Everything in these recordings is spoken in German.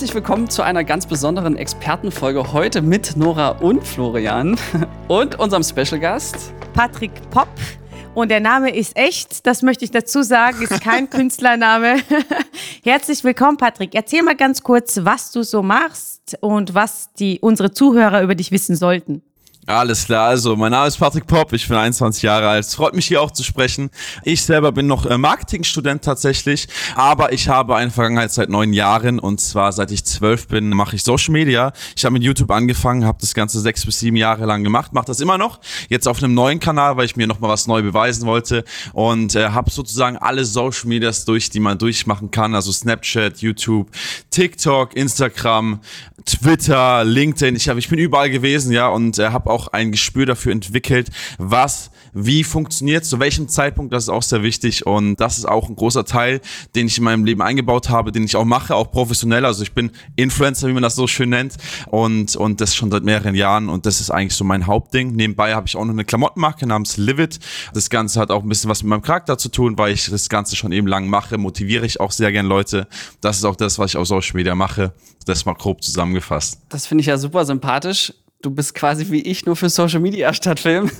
Herzlich willkommen zu einer ganz besonderen Expertenfolge heute mit Nora und Florian und unserem Special Gast Patrick Popp. Und der Name ist echt, das möchte ich dazu sagen, ist kein Künstlername. Herzlich willkommen, Patrick. Erzähl mal ganz kurz, was du so machst und was die, unsere Zuhörer über dich wissen sollten. Alles klar, also mein Name ist Patrick Popp, ich bin 21 Jahre alt. Es freut mich hier auch zu sprechen. Ich selber bin noch äh, Marketingstudent tatsächlich, aber ich habe eine Vergangenheit seit neun Jahren und zwar seit ich zwölf bin mache ich Social Media. Ich habe mit YouTube angefangen, habe das Ganze sechs bis sieben Jahre lang gemacht, mache das immer noch. Jetzt auf einem neuen Kanal, weil ich mir nochmal was neu beweisen wollte und äh, habe sozusagen alle Social Medias durch, die man durchmachen kann, also Snapchat, YouTube, TikTok, Instagram, Twitter, LinkedIn. Ich, hab, ich bin überall gewesen, ja, und äh, habe auch ein Gespür dafür entwickelt, was wie funktioniert zu welchem Zeitpunkt, das ist auch sehr wichtig und das ist auch ein großer Teil, den ich in meinem Leben eingebaut habe, den ich auch mache, auch professionell. Also ich bin Influencer, wie man das so schön nennt und, und das schon seit mehreren Jahren und das ist eigentlich so mein Hauptding. Nebenbei habe ich auch noch eine Klamottenmarke namens Livid. Das Ganze hat auch ein bisschen was mit meinem Charakter zu tun, weil ich das Ganze schon eben lang mache, motiviere ich auch sehr gern Leute. Das ist auch das, was ich auf Social Media mache. Das mal grob zusammengefasst. Das finde ich ja super sympathisch du bist quasi wie ich nur für Social Media statt Film.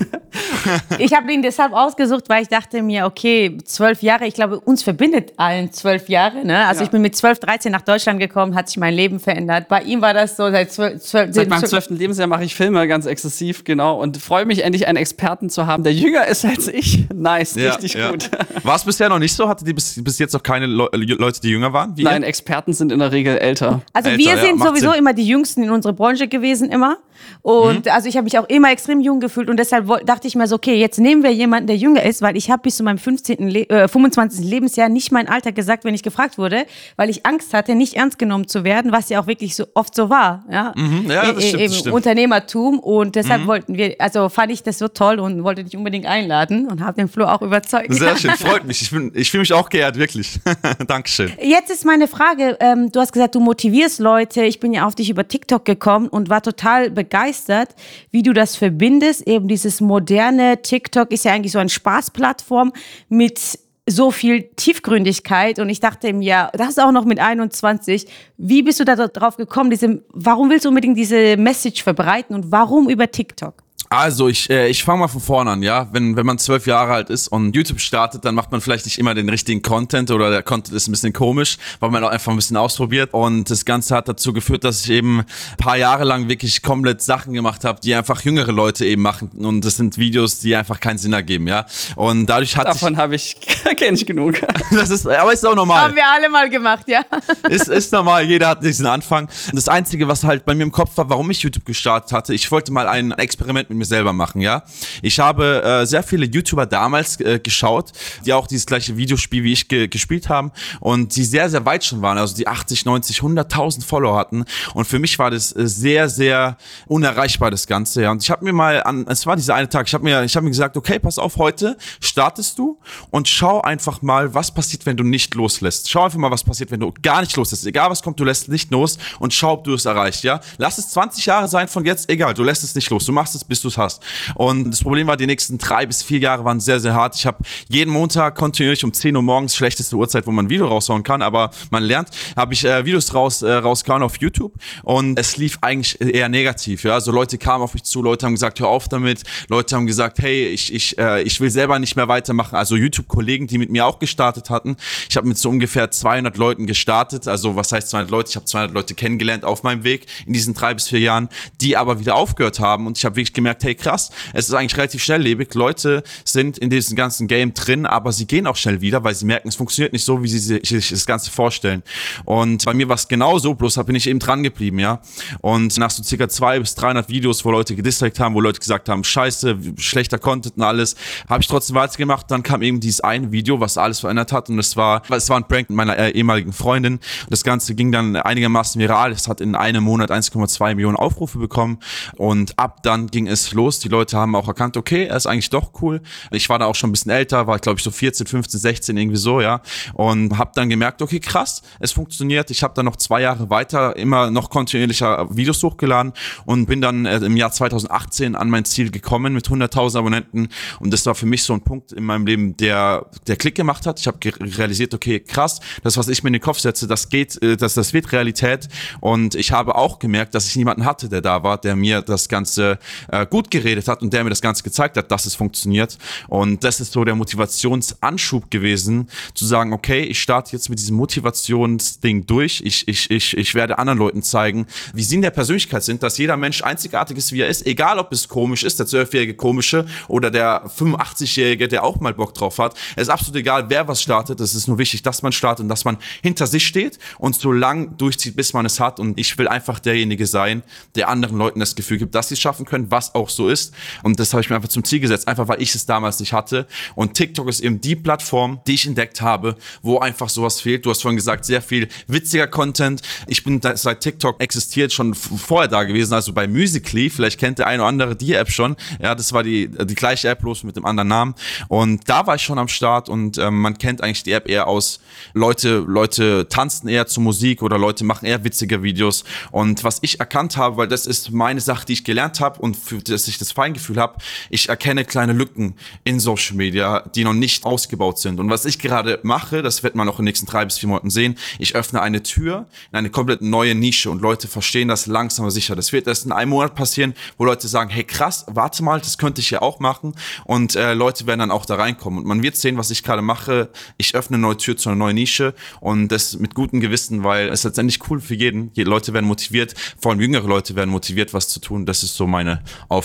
ich habe ihn deshalb ausgesucht, weil ich dachte mir, okay, zwölf Jahre, ich glaube, uns verbindet allen zwölf Jahre. Ne? Also ja. ich bin mit zwölf, dreizehn nach Deutschland gekommen, hat sich mein Leben verändert. Bei ihm war das so seit zwölf. zwölf seit meinem zwölften Lebensjahr mache ich Filme ganz exzessiv, genau. Und freue mich endlich, einen Experten zu haben, der jünger ist als ich. Nice, ja, richtig ja. gut. War es bisher noch nicht so? Hatte die bis, bis jetzt noch keine Le Leute, die jünger waren? Wie Nein, ihr? Experten sind in der Regel älter. Also älter, wir sind sowieso Sinn. immer die Jüngsten in unserer Branche gewesen, immer. Und mhm. also ich habe mich auch immer extrem jung gefühlt und deshalb dachte ich mir so, okay, jetzt nehmen wir jemanden, der jünger ist, weil ich habe bis zu meinem 15. Le äh, 25. Lebensjahr nicht mein Alter gesagt, wenn ich gefragt wurde, weil ich Angst hatte, nicht ernst genommen zu werden, was ja auch wirklich so oft so war, ja, mhm. ja das stimmt, Im das stimmt. Unternehmertum und deshalb mhm. wollten wir, also fand ich das so toll und wollte dich unbedingt einladen und habe den Flo auch überzeugt. Sehr schön, freut mich. Ich, ich fühle mich auch geehrt, wirklich. Dankeschön. Jetzt ist meine Frage, ähm, du hast gesagt, du motivierst Leute. Ich bin ja auf dich über TikTok gekommen und war total begeistert, wie du das verbindest. Eben dieses moderne TikTok ist ja eigentlich so eine Spaßplattform mit so viel Tiefgründigkeit und ich dachte mir, das auch noch mit 21. Wie bist du da drauf gekommen? Diese, warum willst du unbedingt diese Message verbreiten und warum über TikTok? Also ich, äh, ich fange mal von vorne an, ja. Wenn, wenn man zwölf Jahre alt ist und YouTube startet, dann macht man vielleicht nicht immer den richtigen Content oder der Content ist ein bisschen komisch, weil man auch einfach ein bisschen ausprobiert. Und das Ganze hat dazu geführt, dass ich eben ein paar Jahre lang wirklich komplett Sachen gemacht habe, die einfach jüngere Leute eben machen. Und das sind Videos, die einfach keinen Sinn ergeben, ja. Und dadurch hat Davon habe ich, kenne ich genug. das ist, aber ist auch normal. Haben wir alle mal gemacht, ja. ist, ist normal, jeder hat diesen Anfang. Das Einzige, was halt bei mir im Kopf war, warum ich YouTube gestartet hatte, ich wollte mal ein Experiment mit mir selber machen, ja. Ich habe äh, sehr viele YouTuber damals äh, geschaut, die auch dieses gleiche Videospiel wie ich ge gespielt haben und die sehr, sehr weit schon waren, also die 80, 90, 100.000 Follower hatten und für mich war das äh, sehr, sehr unerreichbar, das Ganze, ja. Und ich habe mir mal an, es war dieser eine Tag, ich habe mir, ich mir gesagt, okay, pass auf, heute startest du und schau einfach mal, was passiert, wenn du nicht loslässt. Schau einfach mal, was passiert, wenn du gar nicht loslässt. Egal was kommt, du lässt nicht los und schau, ob du es erreichst, ja. Lass es 20 Jahre sein von jetzt, egal, du lässt es nicht los. Du machst es, bis du es hast. Und das Problem war, die nächsten drei bis vier Jahre waren sehr, sehr hart. Ich habe jeden Montag kontinuierlich um 10 Uhr morgens, schlechteste Uhrzeit, wo man ein Video raushauen kann, aber man lernt, habe ich äh, Videos raus, äh, rausgehauen auf YouTube und es lief eigentlich eher negativ. Ja? Also Leute kamen auf mich zu, Leute haben gesagt, hör auf damit. Leute haben gesagt, hey, ich, ich, äh, ich will selber nicht mehr weitermachen. Also YouTube-Kollegen, die mit mir auch gestartet hatten. Ich habe mit so ungefähr 200 Leuten gestartet. Also was heißt 200 Leute? Ich habe 200 Leute kennengelernt auf meinem Weg in diesen drei bis vier Jahren, die aber wieder aufgehört haben. Und ich habe wirklich gemerkt, hey krass, es ist eigentlich relativ schnelllebig. Leute sind in diesem ganzen Game drin, aber sie gehen auch schnell wieder, weil sie merken, es funktioniert nicht so, wie sie sich das Ganze vorstellen. Und bei mir war es genauso, bloß bin ich eben dran geblieben, ja. Und nach so circa zwei bis 300 Videos, wo Leute gedisliked haben, wo Leute gesagt haben, scheiße, schlechter Content und alles, habe ich trotzdem weitergemacht. Dann kam eben dieses eine Video, was alles verändert hat und es war, es war ein Prank mit meiner äh, ehemaligen Freundin. Und das Ganze ging dann einigermaßen viral. Es hat in einem Monat 1,2 Millionen Aufrufe bekommen und ab dann ging es los. Die Leute haben auch erkannt, okay, er ist eigentlich doch cool. Ich war da auch schon ein bisschen älter, war glaube ich so 14, 15, 16 irgendwie so, ja. Und habe dann gemerkt, okay, krass, es funktioniert. Ich habe dann noch zwei Jahre weiter immer noch kontinuierlicher Videos hochgeladen und bin dann äh, im Jahr 2018 an mein Ziel gekommen mit 100.000 Abonnenten. Und das war für mich so ein Punkt in meinem Leben, der der Klick gemacht hat. Ich habe realisiert, okay, krass, das, was ich mir in den Kopf setze, das geht, äh, das, das wird Realität. Und ich habe auch gemerkt, dass ich niemanden hatte, der da war, der mir das Ganze äh, gut geredet hat und der mir das Ganze gezeigt hat, dass es funktioniert. Und das ist so der Motivationsanschub gewesen, zu sagen, okay, ich starte jetzt mit diesem Motivationsding durch. Ich, ich, ich, ich werde anderen Leuten zeigen, wie sie in der Persönlichkeit sind, dass jeder Mensch einzigartig ist, wie er ist, egal ob es komisch ist, der zwölfjährige komische oder der 85-jährige, der auch mal Bock drauf hat. Es ist absolut egal, wer was startet. Es ist nur wichtig, dass man startet und dass man hinter sich steht und so lang durchzieht, bis man es hat. Und ich will einfach derjenige sein, der anderen Leuten das Gefühl gibt, dass sie es schaffen können, was auch so ist. Und das habe ich mir einfach zum Ziel gesetzt, einfach weil ich es damals nicht hatte. Und TikTok ist eben die Plattform, die ich entdeckt habe, wo einfach sowas fehlt. Du hast vorhin gesagt, sehr viel witziger Content. Ich bin seit TikTok existiert schon vorher da gewesen, also bei Musically. Vielleicht kennt der eine oder andere die App schon. Ja, das war die, die gleiche App, bloß mit dem anderen Namen. Und da war ich schon am Start und ähm, man kennt eigentlich die App eher aus Leute, Leute tanzen eher zu Musik oder Leute machen eher witzige Videos. Und was ich erkannt habe, weil das ist meine Sache, die ich gelernt habe und für das ich das Feingefühl habe, ich erkenne kleine Lücken in Social Media, die noch nicht ausgebaut sind. Und was ich gerade mache, das wird man auch in den nächsten drei bis vier Monaten sehen, ich öffne eine Tür in eine komplett neue Nische und Leute verstehen das langsam aber sicher. Das wird erst in einem Monat passieren, wo Leute sagen, hey krass, warte mal, das könnte ich ja auch machen und äh, Leute werden dann auch da reinkommen. Und man wird sehen, was ich gerade mache. Ich öffne eine neue Tür zu einer neuen Nische und das mit gutem Gewissen, weil es letztendlich cool für jeden. Die Leute werden motiviert, vor allem jüngere Leute werden motiviert, was zu tun. Das ist so meine Aufgabe.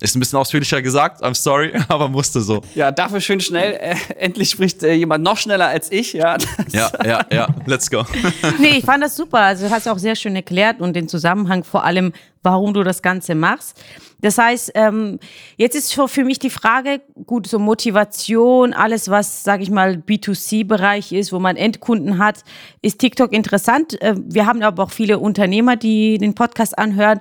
Ist ein bisschen ausführlicher gesagt, I'm sorry, aber musste so. Ja, dafür schön schnell. Äh, endlich spricht äh, jemand noch schneller als ich. Ja, ja, ja, ja, let's go. nee, ich fand das super. Also, du hast auch sehr schön erklärt und den Zusammenhang vor allem, warum du das Ganze machst. Das heißt, ähm, jetzt ist für mich die Frage, gut, so Motivation, alles, was, sage ich mal, B2C-Bereich ist, wo man Endkunden hat, ist TikTok interessant. Äh, wir haben aber auch viele Unternehmer, die den Podcast anhören.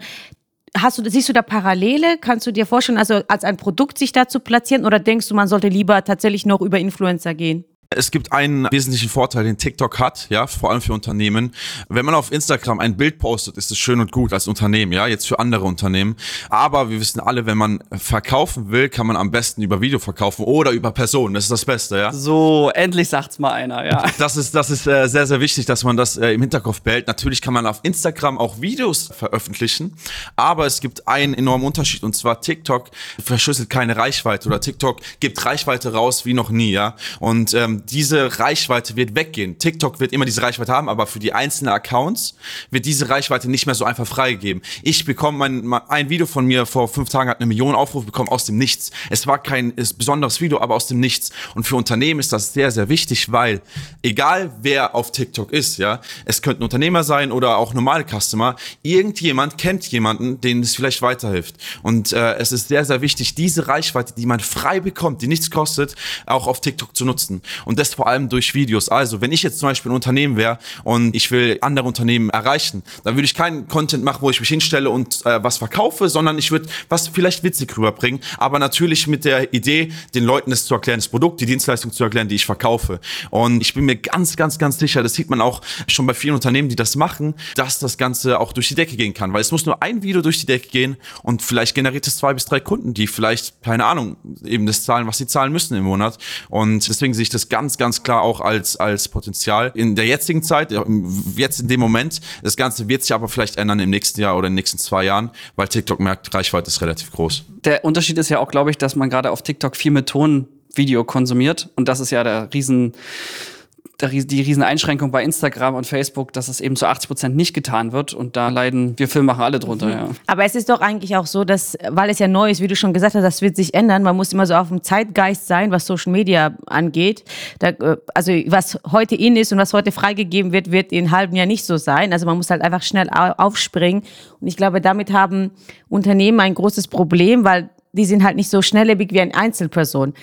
Hast du, siehst du da Parallele? Kannst du dir vorstellen, also als ein Produkt sich da zu platzieren oder denkst du, man sollte lieber tatsächlich noch über Influencer gehen? Es gibt einen wesentlichen Vorteil, den TikTok hat, ja, vor allem für Unternehmen. Wenn man auf Instagram ein Bild postet, ist es schön und gut als Unternehmen, ja, jetzt für andere Unternehmen. Aber wir wissen alle, wenn man verkaufen will, kann man am besten über Video verkaufen oder über Personen. Das ist das Beste, ja. So, endlich sagt's mal einer, ja. Das ist, das ist äh, sehr, sehr wichtig, dass man das äh, im Hinterkopf behält. Natürlich kann man auf Instagram auch Videos veröffentlichen, aber es gibt einen enormen Unterschied und zwar TikTok verschlüsselt keine Reichweite oder TikTok gibt Reichweite raus wie noch nie, ja. Und ähm, diese Reichweite wird weggehen. TikTok wird immer diese Reichweite haben, aber für die einzelnen Accounts wird diese Reichweite nicht mehr so einfach freigegeben. Ich bekomme mein, ein Video von mir vor fünf Tagen hat eine Million Aufrufe bekommen aus dem Nichts. Es war kein besonderes Video, aber aus dem Nichts. Und für Unternehmen ist das sehr, sehr wichtig, weil egal wer auf TikTok ist, ja, es könnten Unternehmer sein oder auch normale Customer, irgendjemand kennt jemanden, den es vielleicht weiterhilft. Und äh, es ist sehr, sehr wichtig, diese Reichweite, die man frei bekommt, die nichts kostet, auch auf TikTok zu nutzen. Und das vor allem durch Videos. Also, wenn ich jetzt zum Beispiel ein Unternehmen wäre und ich will andere Unternehmen erreichen, dann würde ich keinen Content machen, wo ich mich hinstelle und äh, was verkaufe, sondern ich würde was vielleicht witzig rüberbringen, aber natürlich mit der Idee, den Leuten das zu erklären, das Produkt, die Dienstleistung zu erklären, die ich verkaufe. Und ich bin mir ganz, ganz, ganz sicher, das sieht man auch schon bei vielen Unternehmen, die das machen, dass das Ganze auch durch die Decke gehen kann, weil es muss nur ein Video durch die Decke gehen und vielleicht generiert es zwei bis drei Kunden, die vielleicht, keine Ahnung, eben das zahlen, was sie zahlen müssen im Monat. Und deswegen sehe ich das ganz ganz, klar auch als, als Potenzial. In der jetzigen Zeit, jetzt in dem Moment, das Ganze wird sich aber vielleicht ändern im nächsten Jahr oder in den nächsten zwei Jahren, weil TikTok merkt, Reichweite ist relativ groß. Der Unterschied ist ja auch, glaube ich, dass man gerade auf TikTok viel mit Tonvideo konsumiert. Und das ist ja der riesen die riesen Einschränkung bei Instagram und Facebook, dass es eben zu 80 Prozent nicht getan wird. Und da leiden wir Filmmacher alle drunter, mhm. ja. Aber es ist doch eigentlich auch so, dass, weil es ja neu ist, wie du schon gesagt hast, das wird sich ändern. Man muss immer so auf dem Zeitgeist sein, was Social Media angeht. Da, äh, also was heute in ist und was heute freigegeben wird, wird in einem halben Jahr nicht so sein. Also man muss halt einfach schnell aufspringen. Und ich glaube, damit haben Unternehmen ein großes Problem, weil die sind halt nicht so schnelllebig wie eine Einzelperson.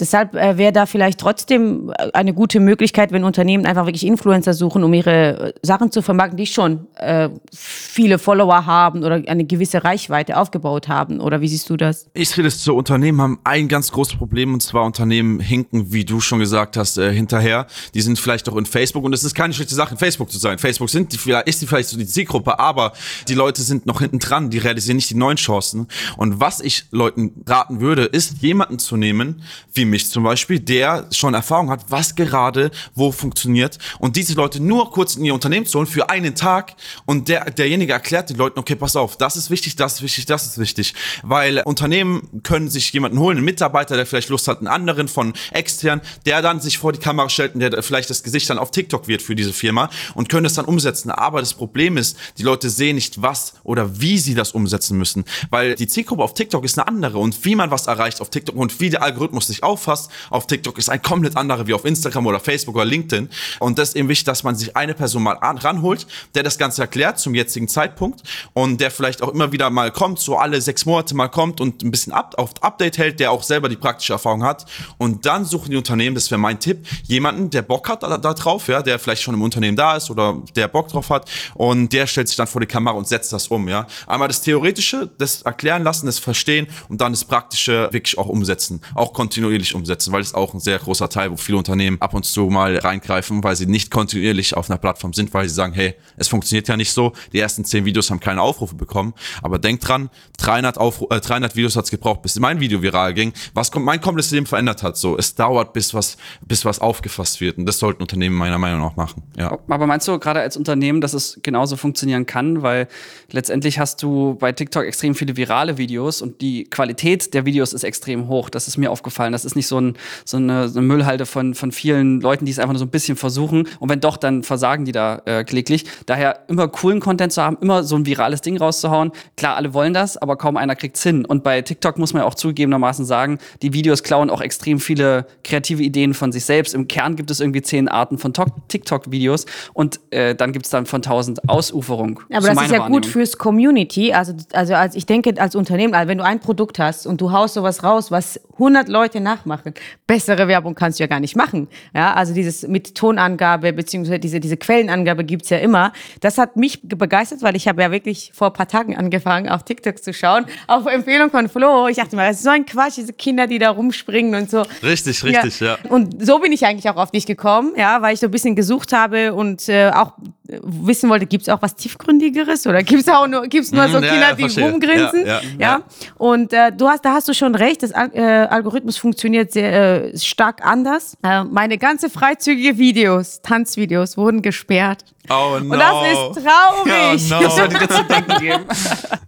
Deshalb äh, wäre da vielleicht trotzdem äh, eine gute Möglichkeit, wenn Unternehmen einfach wirklich Influencer suchen, um ihre äh, Sachen zu vermarkten, die schon äh, viele Follower haben oder eine gewisse Reichweite aufgebaut haben. Oder wie siehst du das? Ich sehe das so, Unternehmen haben ein ganz großes Problem und zwar Unternehmen hinken, wie du schon gesagt hast, äh, hinterher. Die sind vielleicht auch in Facebook und es ist keine schlechte Sache, in Facebook zu sein. Facebook sind die, ist die vielleicht so die Zielgruppe, aber die Leute sind noch hinten dran, die realisieren nicht die neuen Chancen. Und was ich Leuten raten würde, ist, jemanden zu nehmen, wie mich zum Beispiel, der schon Erfahrung hat, was gerade wo funktioniert und diese Leute nur kurz in ihr Unternehmen zu holen für einen Tag und der, derjenige erklärt den Leuten, okay, pass auf, das ist wichtig, das ist wichtig, das ist wichtig, weil Unternehmen können sich jemanden holen, einen Mitarbeiter, der vielleicht Lust hat, einen anderen von extern, der dann sich vor die Kamera stellt und der vielleicht das Gesicht dann auf TikTok wird für diese Firma und können das dann umsetzen. Aber das Problem ist, die Leute sehen nicht, was oder wie sie das umsetzen müssen, weil die Zielgruppe auf TikTok ist eine andere und wie man was erreicht auf TikTok und wie der Algorithmus sich auffasst auf TikTok ist ein komplett anderer wie auf Instagram oder Facebook oder LinkedIn. Und das ist eben wichtig, dass man sich eine Person mal an, ranholt, der das Ganze erklärt zum jetzigen Zeitpunkt und der vielleicht auch immer wieder mal kommt, so alle sechs Monate mal kommt und ein bisschen up, auf Update hält, der auch selber die praktische Erfahrung hat. Und dann suchen die Unternehmen, das wäre mein Tipp, jemanden, der Bock hat da, da drauf, ja, der vielleicht schon im Unternehmen da ist oder der Bock drauf hat und der stellt sich dann vor die Kamera und setzt das um, ja. Einmal das Theoretische, das erklären lassen, das verstehen und dann das Praktische wirklich auch umsetzen, auch kontinuierlich umsetzen, weil es auch ein sehr großer Teil, wo viele Unternehmen ab und zu mal reingreifen, weil sie nicht kontinuierlich auf einer Plattform sind, weil sie sagen, hey, es funktioniert ja nicht so, die ersten zehn Videos haben keine Aufrufe bekommen, aber denkt dran, 300, Aufru äh, 300 Videos hat es gebraucht, bis mein Video viral ging, was mein komplettes Leben verändert hat, so, es dauert, bis was, bis was aufgefasst wird. Und das sollten Unternehmen meiner Meinung nach machen, ja. Aber meinst du gerade als Unternehmen, dass es genauso funktionieren kann, weil letztendlich hast du bei TikTok extrem viele virale Videos und die Qualität der Videos ist extrem hoch, das ist mir aufgefallen, das ist nicht so, ein, so eine, so eine Müllhalde von, von vielen Leuten, die es einfach nur so ein bisschen versuchen und wenn doch, dann versagen die da äh, kläglich. Daher immer coolen Content zu haben, immer so ein virales Ding rauszuhauen. Klar, alle wollen das, aber kaum einer kriegt's hin. Und bei TikTok muss man ja auch zugegebenermaßen sagen, die Videos klauen auch extrem viele kreative Ideen von sich selbst. Im Kern gibt es irgendwie zehn Arten von TikTok-Videos und äh, dann gibt's dann von tausend Ausuferung. Aber das ist ja gut fürs Community. Also, also als ich denke, als Unternehmen, also wenn du ein Produkt hast und du haust sowas raus, was 100 Leute nachmachen, bessere Werbung kannst du ja gar nicht machen. Ja, also dieses mit Tonangabe beziehungsweise diese, diese Quellenangabe gibt's ja immer. Das hat mich begeistert, weil ich habe ja wirklich vor ein paar Tagen angefangen, auf TikTok zu schauen, auf Empfehlung von Flo. Ich dachte mal, das ist so ein Quatsch, diese Kinder, die da rumspringen und so. Richtig, richtig, ja. ja. Und so bin ich eigentlich auch auf dich gekommen, ja, weil ich so ein bisschen gesucht habe und äh, auch wissen wollte, gibt's auch was tiefgründigeres oder gibt's auch nur gibt's nur so Mhm, Ja, Kinder, ja, die rumgrinsen, Ja, ja. Und äh, du hast, da hast du schon recht, das Al äh, Algorithmus funktioniert sehr äh, stark anders. Äh, meine ganze freizügige Videos, Tanzvideos wurden gesperrt. Oh no. Und das ist traurig. Oh no. Das sollte dir zu denken geben.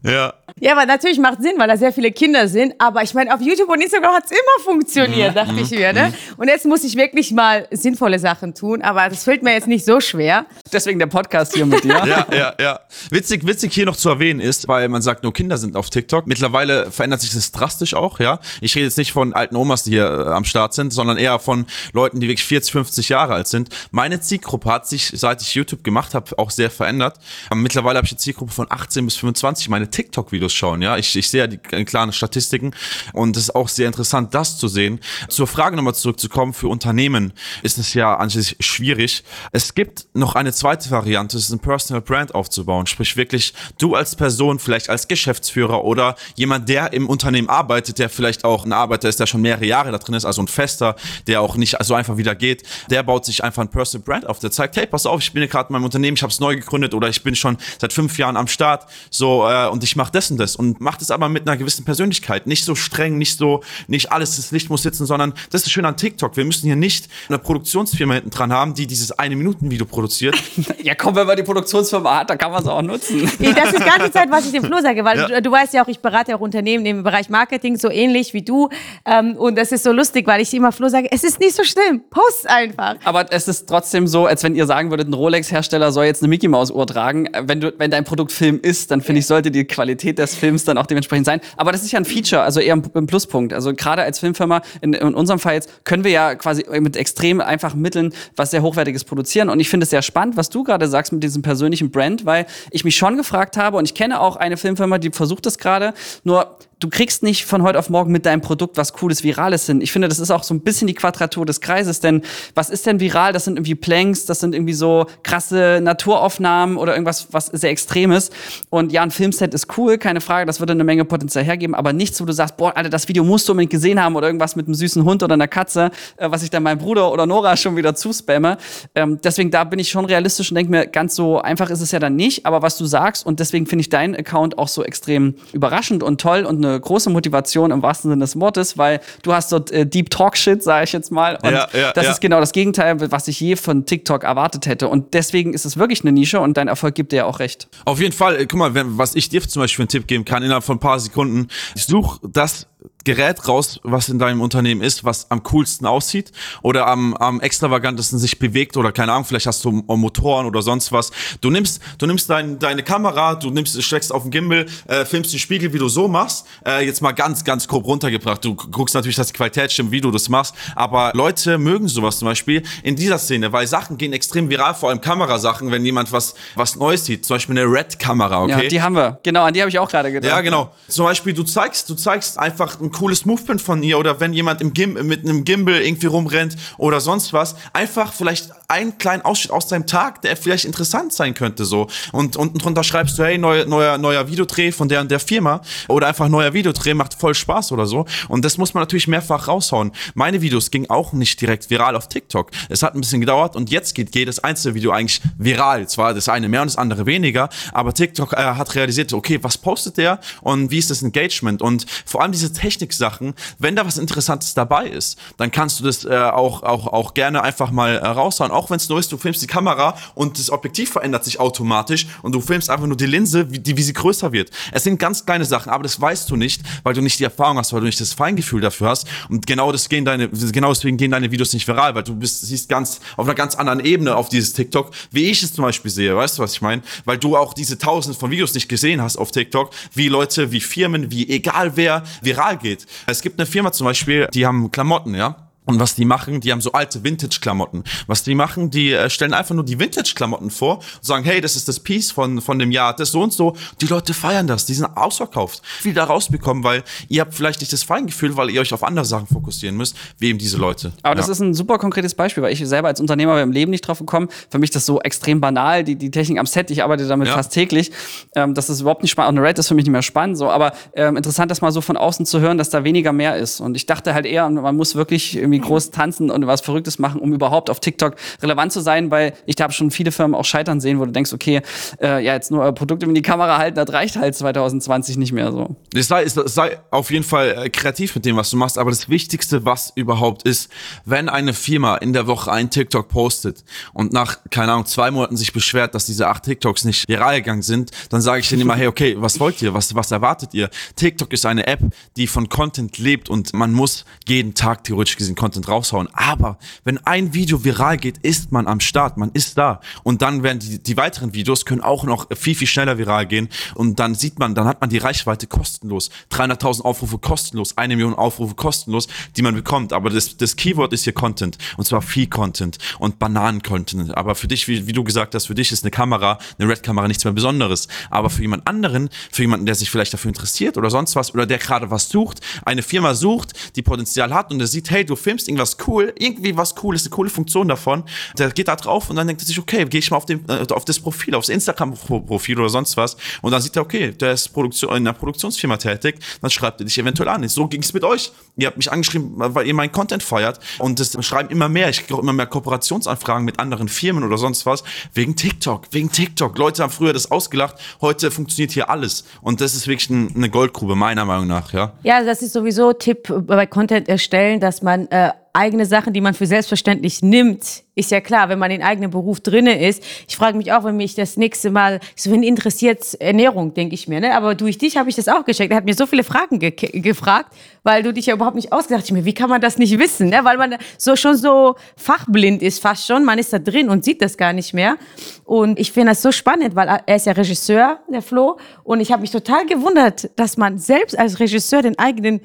Ja. Ja, aber natürlich macht Sinn, weil da sehr viele Kinder sind. Aber ich meine, auf YouTube und Instagram hat's immer funktioniert, Mhm. dachte ich mir. Ne? Und jetzt muss ich wirklich mal sinnvolle Sachen tun. Aber das fällt mir jetzt nicht so schwer. Deswegen der Podcast hier mit dir. ja, ja, ja. Witzig, witzig hier noch zu erwähnen ist, weil man sagt, nur Kinder sind auf TikTok. Mittlerweile verändert sich das drastisch auch, ja. Ich rede jetzt nicht von alten Omas, die hier äh, am Start sind, sondern eher von Leuten, die wirklich 40, 50 Jahre alt sind. Meine Zielgruppe hat sich, seit ich YouTube gemacht habe, auch sehr verändert. Ähm, Mittlerweile habe ich eine Zielgruppe von 18 bis 25, die meine TikTok-Videos schauen, ja. Ich, ich sehe ja die äh, klaren Statistiken und es ist auch sehr interessant, das zu sehen. Zur Frage nochmal zurückzukommen, für Unternehmen ist es ja an sich schwierig. Es gibt noch eine zweite Variante, das ist ein Personal Brand aufzubauen. Sprich wirklich, du als Person, vielleicht als Geschäftsführer oder jemand, der im Unternehmen arbeitet, der vielleicht auch ein Arbeiter ist, der schon mehrere Jahre da drin ist, also ein Fester, der auch nicht so einfach wieder geht, der baut sich einfach ein Personal Brand auf. Der zeigt, hey, pass auf, ich bin gerade in meinem Unternehmen, ich habe es neu gegründet oder ich bin schon seit fünf Jahren am Start, so äh, und ich mache das und das und macht es aber mit einer gewissen Persönlichkeit, nicht so streng, nicht so, nicht alles das Licht muss sitzen, sondern das ist schön an TikTok. Wir müssen hier nicht eine Produktionsfirma hinten dran haben, die dieses eine Minuten Video produziert. Ja, komm, wenn man die Produktionsfirma hat, dann kann man es auch nutzen. Nee, Das ist die ganze Zeit, was ich dem Flo sage, weil Ja. du, du weißt ja auch, ich berate auch Unternehmen im Bereich Marketing, so ähnlich wie du. Ähm, und das ist so lustig, weil ich immer Flo sage, es ist nicht so schlimm, post einfach. Aber es ist trotzdem so, als wenn ihr sagen würdet, ein Rolex-Hersteller soll jetzt eine Mickey Maus Uhr tragen. Äh, Wenn du, wenn dein Produkt Film ist, dann finde ich, sollte die Qualität des Films dann auch dementsprechend sein. Aber das ist ja ein Feature, also eher ein, Pluspunkt. Also gerade als Filmfirma, in, in unserem Fall jetzt, können wir ja quasi mit extrem einfachen Mitteln was sehr Hochwertiges produzieren. Und ich finde es sehr spannend, was du gerade sagst mit diesem persönlichen Brand, weil ich mich schon gefragt habe, und ich kenne auch eine Filmfirma, die versucht das gerade, nur du kriegst nicht von heute auf morgen mit deinem Produkt was Cooles, Virales hin. Ich finde, das ist auch so ein bisschen die Quadratur des Kreises, denn was ist denn viral? Das sind irgendwie Planks, das sind irgendwie so krasse Naturaufnahmen oder irgendwas, was sehr Extremes. Und ja, ein Filmset ist cool, keine Frage, das würde eine Menge Potenzial hergeben, aber nichts, wo du sagst, boah, Alter, das Video musst du unbedingt gesehen haben oder irgendwas mit einem süßen Hund oder einer Katze, äh, was ich dann meinem Bruder oder Nora schon wieder zuspamme. Ähm, deswegen, da bin ich schon realistisch und denke mir, ganz so einfach ist es ja dann nicht, aber was du sagst und deswegen finde ich deinen Account auch so extrem überraschend und toll und eine große Motivation im wahrsten Sinne des Wortes, weil du hast dort äh, Deep Talk Shit, sage ich jetzt mal. Und Ja, ja, das ja. ist genau das Gegenteil, was ich je von TikTok erwartet hätte. Und deswegen ist es wirklich eine Nische und dein Erfolg gibt dir ja auch recht. Auf jeden Fall, äh, guck mal, wenn, was ich dir zum Beispiel einen Tipp geben kann, innerhalb von ein paar Sekunden, such das Gerät raus, was in deinem Unternehmen ist, was am coolsten aussieht oder am, am extravagantesten sich bewegt oder keine Ahnung, vielleicht hast du Motoren oder sonst was. Du nimmst, du nimmst dein, deine Kamera, du nimmst, steckst auf den Gimbal, äh, filmst den Spiegel, wie du so machst. Äh, jetzt mal ganz, ganz grob runtergebracht. Du guckst natürlich, dass die Qualität stimmt, wie du das machst. Aber Leute mögen sowas zum Beispiel in dieser Szene, weil Sachen gehen extrem viral, vor allem Kamerasachen, wenn jemand was, was Neues sieht. Zum Beispiel eine Red-Kamera, okay? Ja, die haben wir. Genau, an die habe ich auch gerade gedacht. Ja, genau. Zum Beispiel, du zeigst, du zeigst einfach ein cooles Movement von ihr oder wenn jemand im Gim mit einem Gimbal irgendwie rumrennt oder sonst was, einfach vielleicht einen kleinen Ausschnitt aus deinem Tag, der vielleicht interessant sein könnte so. Und unten drunter schreibst du, hey, neuer, neuer, neuer Videodreh von der und der Firma oder einfach neuer Videodreh, macht voll Spaß oder so. Und das muss man natürlich mehrfach raushauen. Meine Videos gingen auch nicht direkt viral auf TikTok. Es hat ein bisschen gedauert und jetzt geht jedes einzelne Video eigentlich viral. Zwar das eine mehr und das andere weniger, aber TikTok äh, hat realisiert, okay, was postet der und wie ist das Engagement? Und vor allem diese Techniksachen, wenn da was Interessantes dabei ist, dann kannst du das äh, auch, auch, auch gerne einfach mal äh, raushauen. Auch wenn es nur ist, du filmst die Kamera und das Objektiv verändert sich automatisch und du filmst einfach nur die Linse, wie, die, wie sie größer wird. Es sind ganz kleine Sachen, aber das weißt du nicht, weil du nicht die Erfahrung hast, weil du nicht das Feingefühl dafür hast. Und genau, das gehen deine, genau deswegen gehen deine Videos nicht viral, weil du bist, siehst ganz auf einer ganz anderen Ebene auf dieses TikTok, wie ich es zum Beispiel sehe. Weißt du, was ich meine? Weil du auch diese tausend von Videos nicht gesehen hast auf TikTok, wie Leute, wie Firmen, wie egal wer viral geht. Es gibt eine Firma zum Beispiel, die haben Klamotten, ja. Und was die machen, die haben so alte Vintage-Klamotten. Was die machen, die äh, stellen einfach nur die Vintage-Klamotten vor und sagen, hey, das ist das Piece von, von dem Jahr, das so und so. Die Leute feiern das, die sind ausverkauft. Viel da rausbekommen, weil ihr habt vielleicht nicht das Feingefühl, weil ihr euch auf andere Sachen fokussieren müsst, wie eben diese Leute. Aber das ist ein super konkretes Beispiel, weil ich selber als Unternehmer wäre im Leben nicht drauf gekommen. Für mich ist das so extrem banal, die, die Technik am Set, ich arbeite damit Ja. fast täglich. Ähm, das ist überhaupt nicht spannend. Auch eine Red ist für mich nicht mehr spannend, so, aber ähm, interessant, das mal so von außen zu hören, dass da weniger mehr ist. Und ich dachte halt eher, man muss wirklich irgendwie groß tanzen und was Verrücktes machen, um überhaupt auf TikTok relevant zu sein, weil ich habe schon viele Firmen auch scheitern sehen, wo du denkst, okay, äh, ja, jetzt nur euer Produkt in die Kamera halten, das reicht halt 2020 nicht mehr so. Es sei, es sei auf jeden Fall äh, kreativ mit dem, was du machst, aber das Wichtigste, was überhaupt ist, wenn eine Firma in der Woche einen TikTok postet und nach, keine Ahnung, zwei Monaten sich beschwert, dass diese acht TikToks nicht viral gegangen sind, dann sage ich denen immer, hey, okay, was wollt ihr? Was, was erwartet ihr? TikTok ist eine App, die von Content lebt und man muss jeden Tag theoretisch gesehen Content raushauen. Aber wenn ein Video viral geht, ist man am Start, man ist da. Und dann werden die, die weiteren Videos können auch noch viel, viel schneller viral gehen. Und dann sieht man, dann hat man die Reichweite kostenlos. 300.000 Aufrufe kostenlos, eine Million Aufrufe kostenlos, die man bekommt. Aber das, das Keyword ist hier Content. Und zwar viel Content und Bananen-Content. Aber für dich, wie, wie du gesagt hast, für dich ist eine Kamera, eine Red-Kamera nichts mehr Besonderes. Aber für jemand anderen, für jemanden, der sich vielleicht dafür interessiert oder sonst was, oder der gerade was sucht, eine Firma sucht, die Potenzial hat und der sieht, hey, du filmst irgendwas cool, irgendwie was cool ist, eine coole Funktion davon, der geht da drauf und dann denkt er sich, okay, gehe ich mal auf, den, äh, auf das Profil, aufs Instagram-Profil oder sonst was und dann sieht er, okay, der ist Produktion, in einer Produktionsfirma tätig, dann schreibt er dich eventuell an. So ging es mit euch. Ihr habt mich angeschrieben, weil ihr meinen Content feiert und das schreiben immer mehr. Ich kriege immer mehr Kooperationsanfragen mit anderen Firmen oder sonst was, wegen TikTok, wegen TikTok. Leute haben früher das ausgelacht, heute funktioniert hier alles und das ist wirklich ein, eine Goldgrube, meiner Meinung nach, ja. Ja, das ist sowieso Tipp bei Content erstellen, dass man äh, eigene Sachen, die man für selbstverständlich nimmt, ist ja klar, wenn man in eigenen Beruf drinne ist. Ich frage mich auch, wenn mich das nächste Mal, so interessiert Ernährung, denke ich mir, ne? Aber durch dich habe ich das auch gecheckt. Er hat mir so viele Fragen ge gefragt, weil du dich ja überhaupt nicht ausgedacht hast. Ich mir, wie kann man das nicht wissen, ne? Weil man so schon so fachblind ist, fast schon. Man ist da drin und sieht das gar nicht mehr. Und ich finde das so spannend, weil er ist ja Regisseur, der Flo, und ich habe mich total gewundert, dass man selbst als Regisseur den eigenen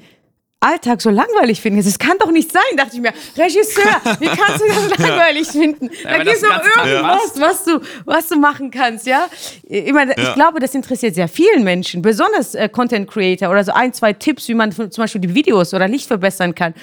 Alltag so langweilig finden. Das kann doch nicht sein, dachte ich mir. Regisseur, wie kannst du das langweilig finden? Ja, da gibt es doch irgendwas, was du, was du machen kannst, ja? Ich, meine, ich Ja. glaube, das interessiert sehr vielen Menschen, besonders äh, Content Creator oder so ein, zwei Tipps, wie man zum Beispiel die Videos oder Licht verbessern kann.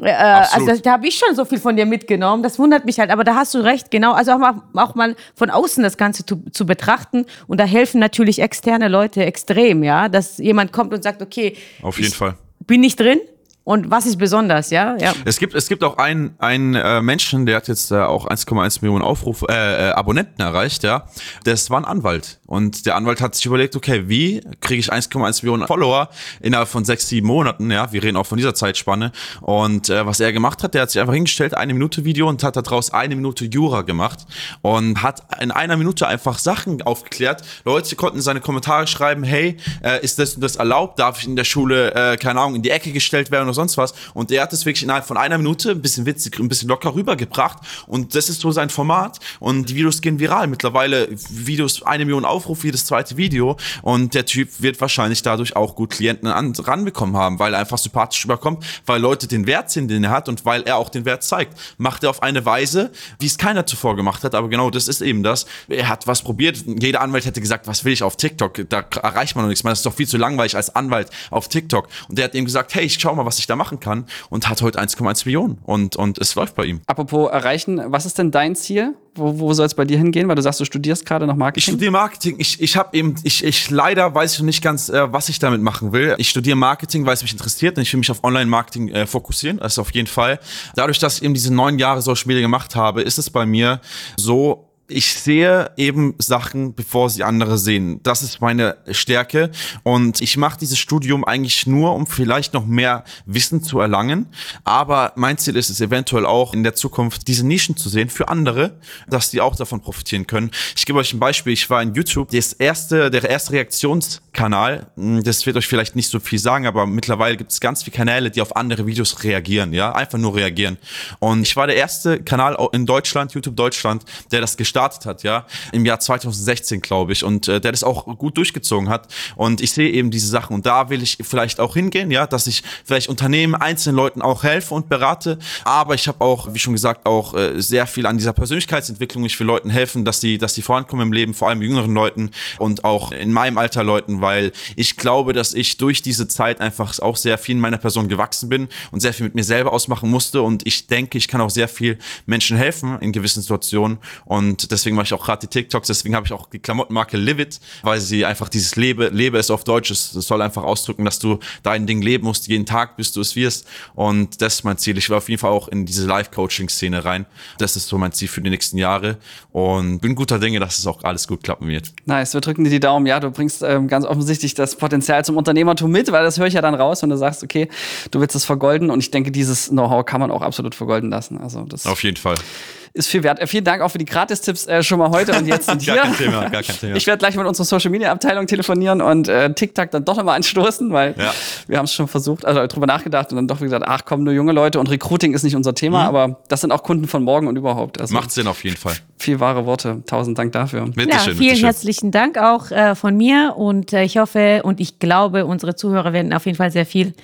Äh, also Absolut. das, da habe ich schon so viel von dir mitgenommen. Das wundert mich halt, aber da hast du recht, genau. Also auch mal, auch mal von außen das Ganze zu, zu betrachten. Und da helfen natürlich externe Leute extrem, ja, dass jemand kommt und sagt, okay, Auf jeden ich Fall. Bin nicht drin. Und was ist besonders, ja? ja. Es gibt, es gibt auch einen, einen äh, Menschen, der hat jetzt äh, auch 1,1 Millionen Aufrufe, äh, äh, Abonnenten erreicht, ja. Das war ein Anwalt. Und der Anwalt hat sich überlegt, okay, wie kriege ich 1,1 Millionen Follower innerhalb von sechs, sieben Monaten, ja. Wir reden auch von dieser Zeitspanne. Und äh, was er gemacht hat, der hat sich einfach hingestellt, eine Minute Video und hat daraus eine Minute Jura gemacht und hat in einer Minute einfach Sachen aufgeklärt. Leute konnten seine Kommentare schreiben, hey, äh, ist das und das erlaubt? Darf ich in der Schule, äh, keine Ahnung, in die Ecke gestellt werden oder sonst was? Und er hat es wirklich innerhalb von einer Minute ein bisschen witzig, ein bisschen locker rübergebracht. Und das ist so sein Format. Und die Videos gehen viral. Mittlerweile Videos, eine Million Aufrufe, jedes zweite Video. Und der Typ wird wahrscheinlich dadurch auch gut Klienten an, ranbekommen haben, weil er einfach sympathisch rüberkommt, weil Leute den Wert sehen, den er hat und weil er auch den Wert zeigt. Macht er auf eine Weise, wie es keiner zuvor gemacht hat. Aber genau das ist eben das. Er hat was probiert. Jeder Anwalt hätte gesagt, was will ich auf TikTok? Da erreicht man noch nichts. Man ist doch viel zu langweilig als Anwalt auf TikTok. Und der hat ihm gesagt, hey, ich schau mal, was ich da machen kann. Und hat heute 1,1 Millionen. Und, und es läuft bei ihm. Apropos erreichen, was ist denn dein Ziel? Wo, wo soll es bei dir hingehen? Weil du sagst, du studierst gerade noch Ich Marketing. studiere Marketing. Ich, ich habe eben, ich, ich leider weiß ich noch nicht ganz, äh, was ich damit machen will. Ich studiere Marketing, weil es mich interessiert und ich will mich auf Online-Marketing äh, fokussieren. Das ist auf jeden Fall. Dadurch, dass ich eben diese neun Jahre Social Media gemacht habe, ist es bei mir so, ich sehe eben Sachen, bevor sie andere sehen. Das ist meine Stärke. Und ich mache dieses Studium eigentlich nur, um vielleicht noch mehr Wissen zu erlangen. Aber mein Ziel ist es eventuell auch in der Zukunft, diese Nischen zu sehen für andere, dass die auch davon profitieren können. Ich gebe euch ein Beispiel. Ich war in YouTube. Das erste, der erste Reaktionskanal, mh, das wird euch vielleicht nicht so viel sagen, aber mittlerweile gibt es ganz viele Kanäle, die auf andere Videos reagieren. Ja, einfach nur reagieren. Und ich war der erste Kanal in Deutschland, YouTube Deutschland, der das gestartet hat, ja, im Jahr 2016, glaube ich, und äh, der das auch gut durchgezogen hat. Und ich sehe eben diese Sachen und da will ich vielleicht auch hingehen, ja, dass ich vielleicht Unternehmen, einzelnen Leuten auch helfe und berate. Aber ich habe auch, wie schon gesagt, auch äh, sehr viel an dieser Persönlichkeitsentwicklung. Ich will Leuten helfen, dass die, dass die vorankommen im Leben, vor allem jüngeren Leuten und auch in meinem Alter Leuten, weil ich glaube, dass ich durch diese Zeit einfach auch sehr viel in meiner Person gewachsen bin und sehr viel mit mir selber ausmachen musste. Und ich denke, ich kann auch sehr viel Menschen helfen in gewissen Situationen. Und deswegen mache ich auch gerade die TikToks. Deswegen habe ich auch die Klamottenmarke Live It, weil sie einfach dieses Lebe, Lebe es auf Deutsch ist. Das soll einfach ausdrücken, dass du dein Ding leben musst, jeden Tag, bis du es wirst. Und das ist mein Ziel. Ich will auf jeden Fall auch in diese Live-Coaching-Szene rein. Das ist so mein Ziel für die nächsten Jahre. Und bin guter Dinge, dass es auch alles gut klappen wird. Nice, wir drücken dir die Daumen. Ja, du bringst ähm, ganz offensichtlich das Potenzial zum Unternehmertum mit, weil das höre ich ja dann raus, wenn du sagst, okay, du willst es vergolden. Und ich denke, dieses Know-how kann man auch absolut vergolden lassen. Also das Auf jeden Fall. Ist viel wert. Äh, vielen Dank auch für die Gratistipps äh, schon mal heute und jetzt und hier. Gar kein Thema, gar kein Thema. Ich werde gleich mit unserer Social Media Abteilung telefonieren und äh, TikTok dann doch nochmal anstoßen, weil Ja. wir haben es schon versucht, also drüber nachgedacht und dann doch gesagt, ach komm, nur junge Leute und Recruiting ist nicht unser Thema, aber das sind auch Kunden von morgen und überhaupt. Also Mhm. Macht Sinn auf jeden Fall. viel wahre Worte. Tausend Dank dafür. Bitte Ja, schön, vielen bitte schön. herzlichen Dank auch äh, von mir und äh, ich hoffe und ich glaube, unsere Zuhörer werden auf jeden Fall sehr viel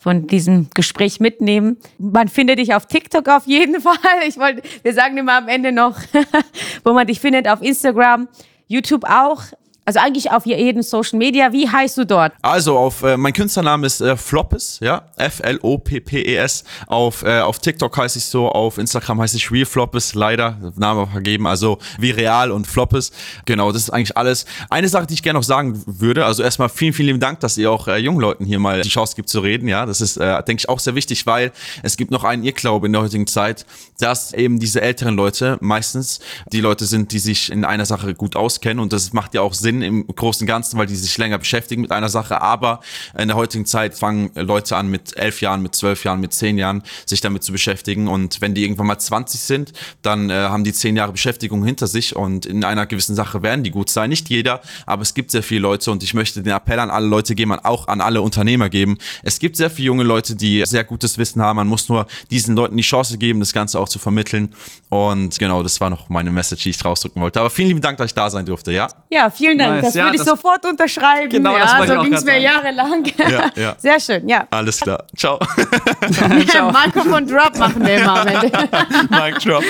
von diesem Gespräch mitnehmen. Man findet dich auf TikTok auf jeden Fall. Ich wollte, wir sagen immer am Ende noch, wo man dich findet auf Instagram, YouTube auch. Also eigentlich auf jedem Social Media. Wie heißt du dort? Also auf äh, mein Künstlername ist äh, Floppes, ja, F L O P P E S. Auf äh, auf TikTok heiße ich so, auf Instagram heiße ich Real Floppes, leider Name vergeben, also wie real und Floppes. Genau, das ist eigentlich alles. Eine Sache, die ich gerne noch sagen würde, also erstmal vielen vielen lieben Dank, dass ihr auch äh, jungen Leuten hier mal die Chance gibt zu reden, ja, das ist äh, denke ich auch sehr wichtig, weil es gibt noch einen Irrglaube in der heutigen Zeit, dass eben diese älteren Leute meistens die Leute sind, die sich in einer Sache gut auskennen und das macht ja auch Sinn im Großen und Ganzen, weil die sich länger beschäftigen mit einer Sache, aber in der heutigen Zeit fangen Leute an mit elf Jahren, mit zwölf Jahren, mit zehn Jahren sich damit zu beschäftigen und wenn die irgendwann mal 20 sind, dann äh, haben die zehn Jahre Beschäftigung hinter sich und in einer gewissen Sache werden die gut sein. Nicht jeder, aber es gibt sehr viele Leute und ich möchte den Appell an alle Leute geben, auch an alle Unternehmer geben. Es gibt sehr viele junge Leute, die sehr gutes Wissen haben. Man muss nur diesen Leuten die Chance geben, das Ganze auch zu vermitteln. Und genau, das war noch meine Message, die ich rausdrücken wollte. Aber vielen lieben Dank, dass ich da sein durfte, ja? Ja, vielen Dank. Nice. Das Ja, würde ich das- sofort unterschreiben. Genau, das ja, ich so ging es mir sagen. jahrelang. Ja, ja. Sehr schön, ja. Alles klar. Ciao. Mikrofon Drop machen wir immer am Ende. Mic drop.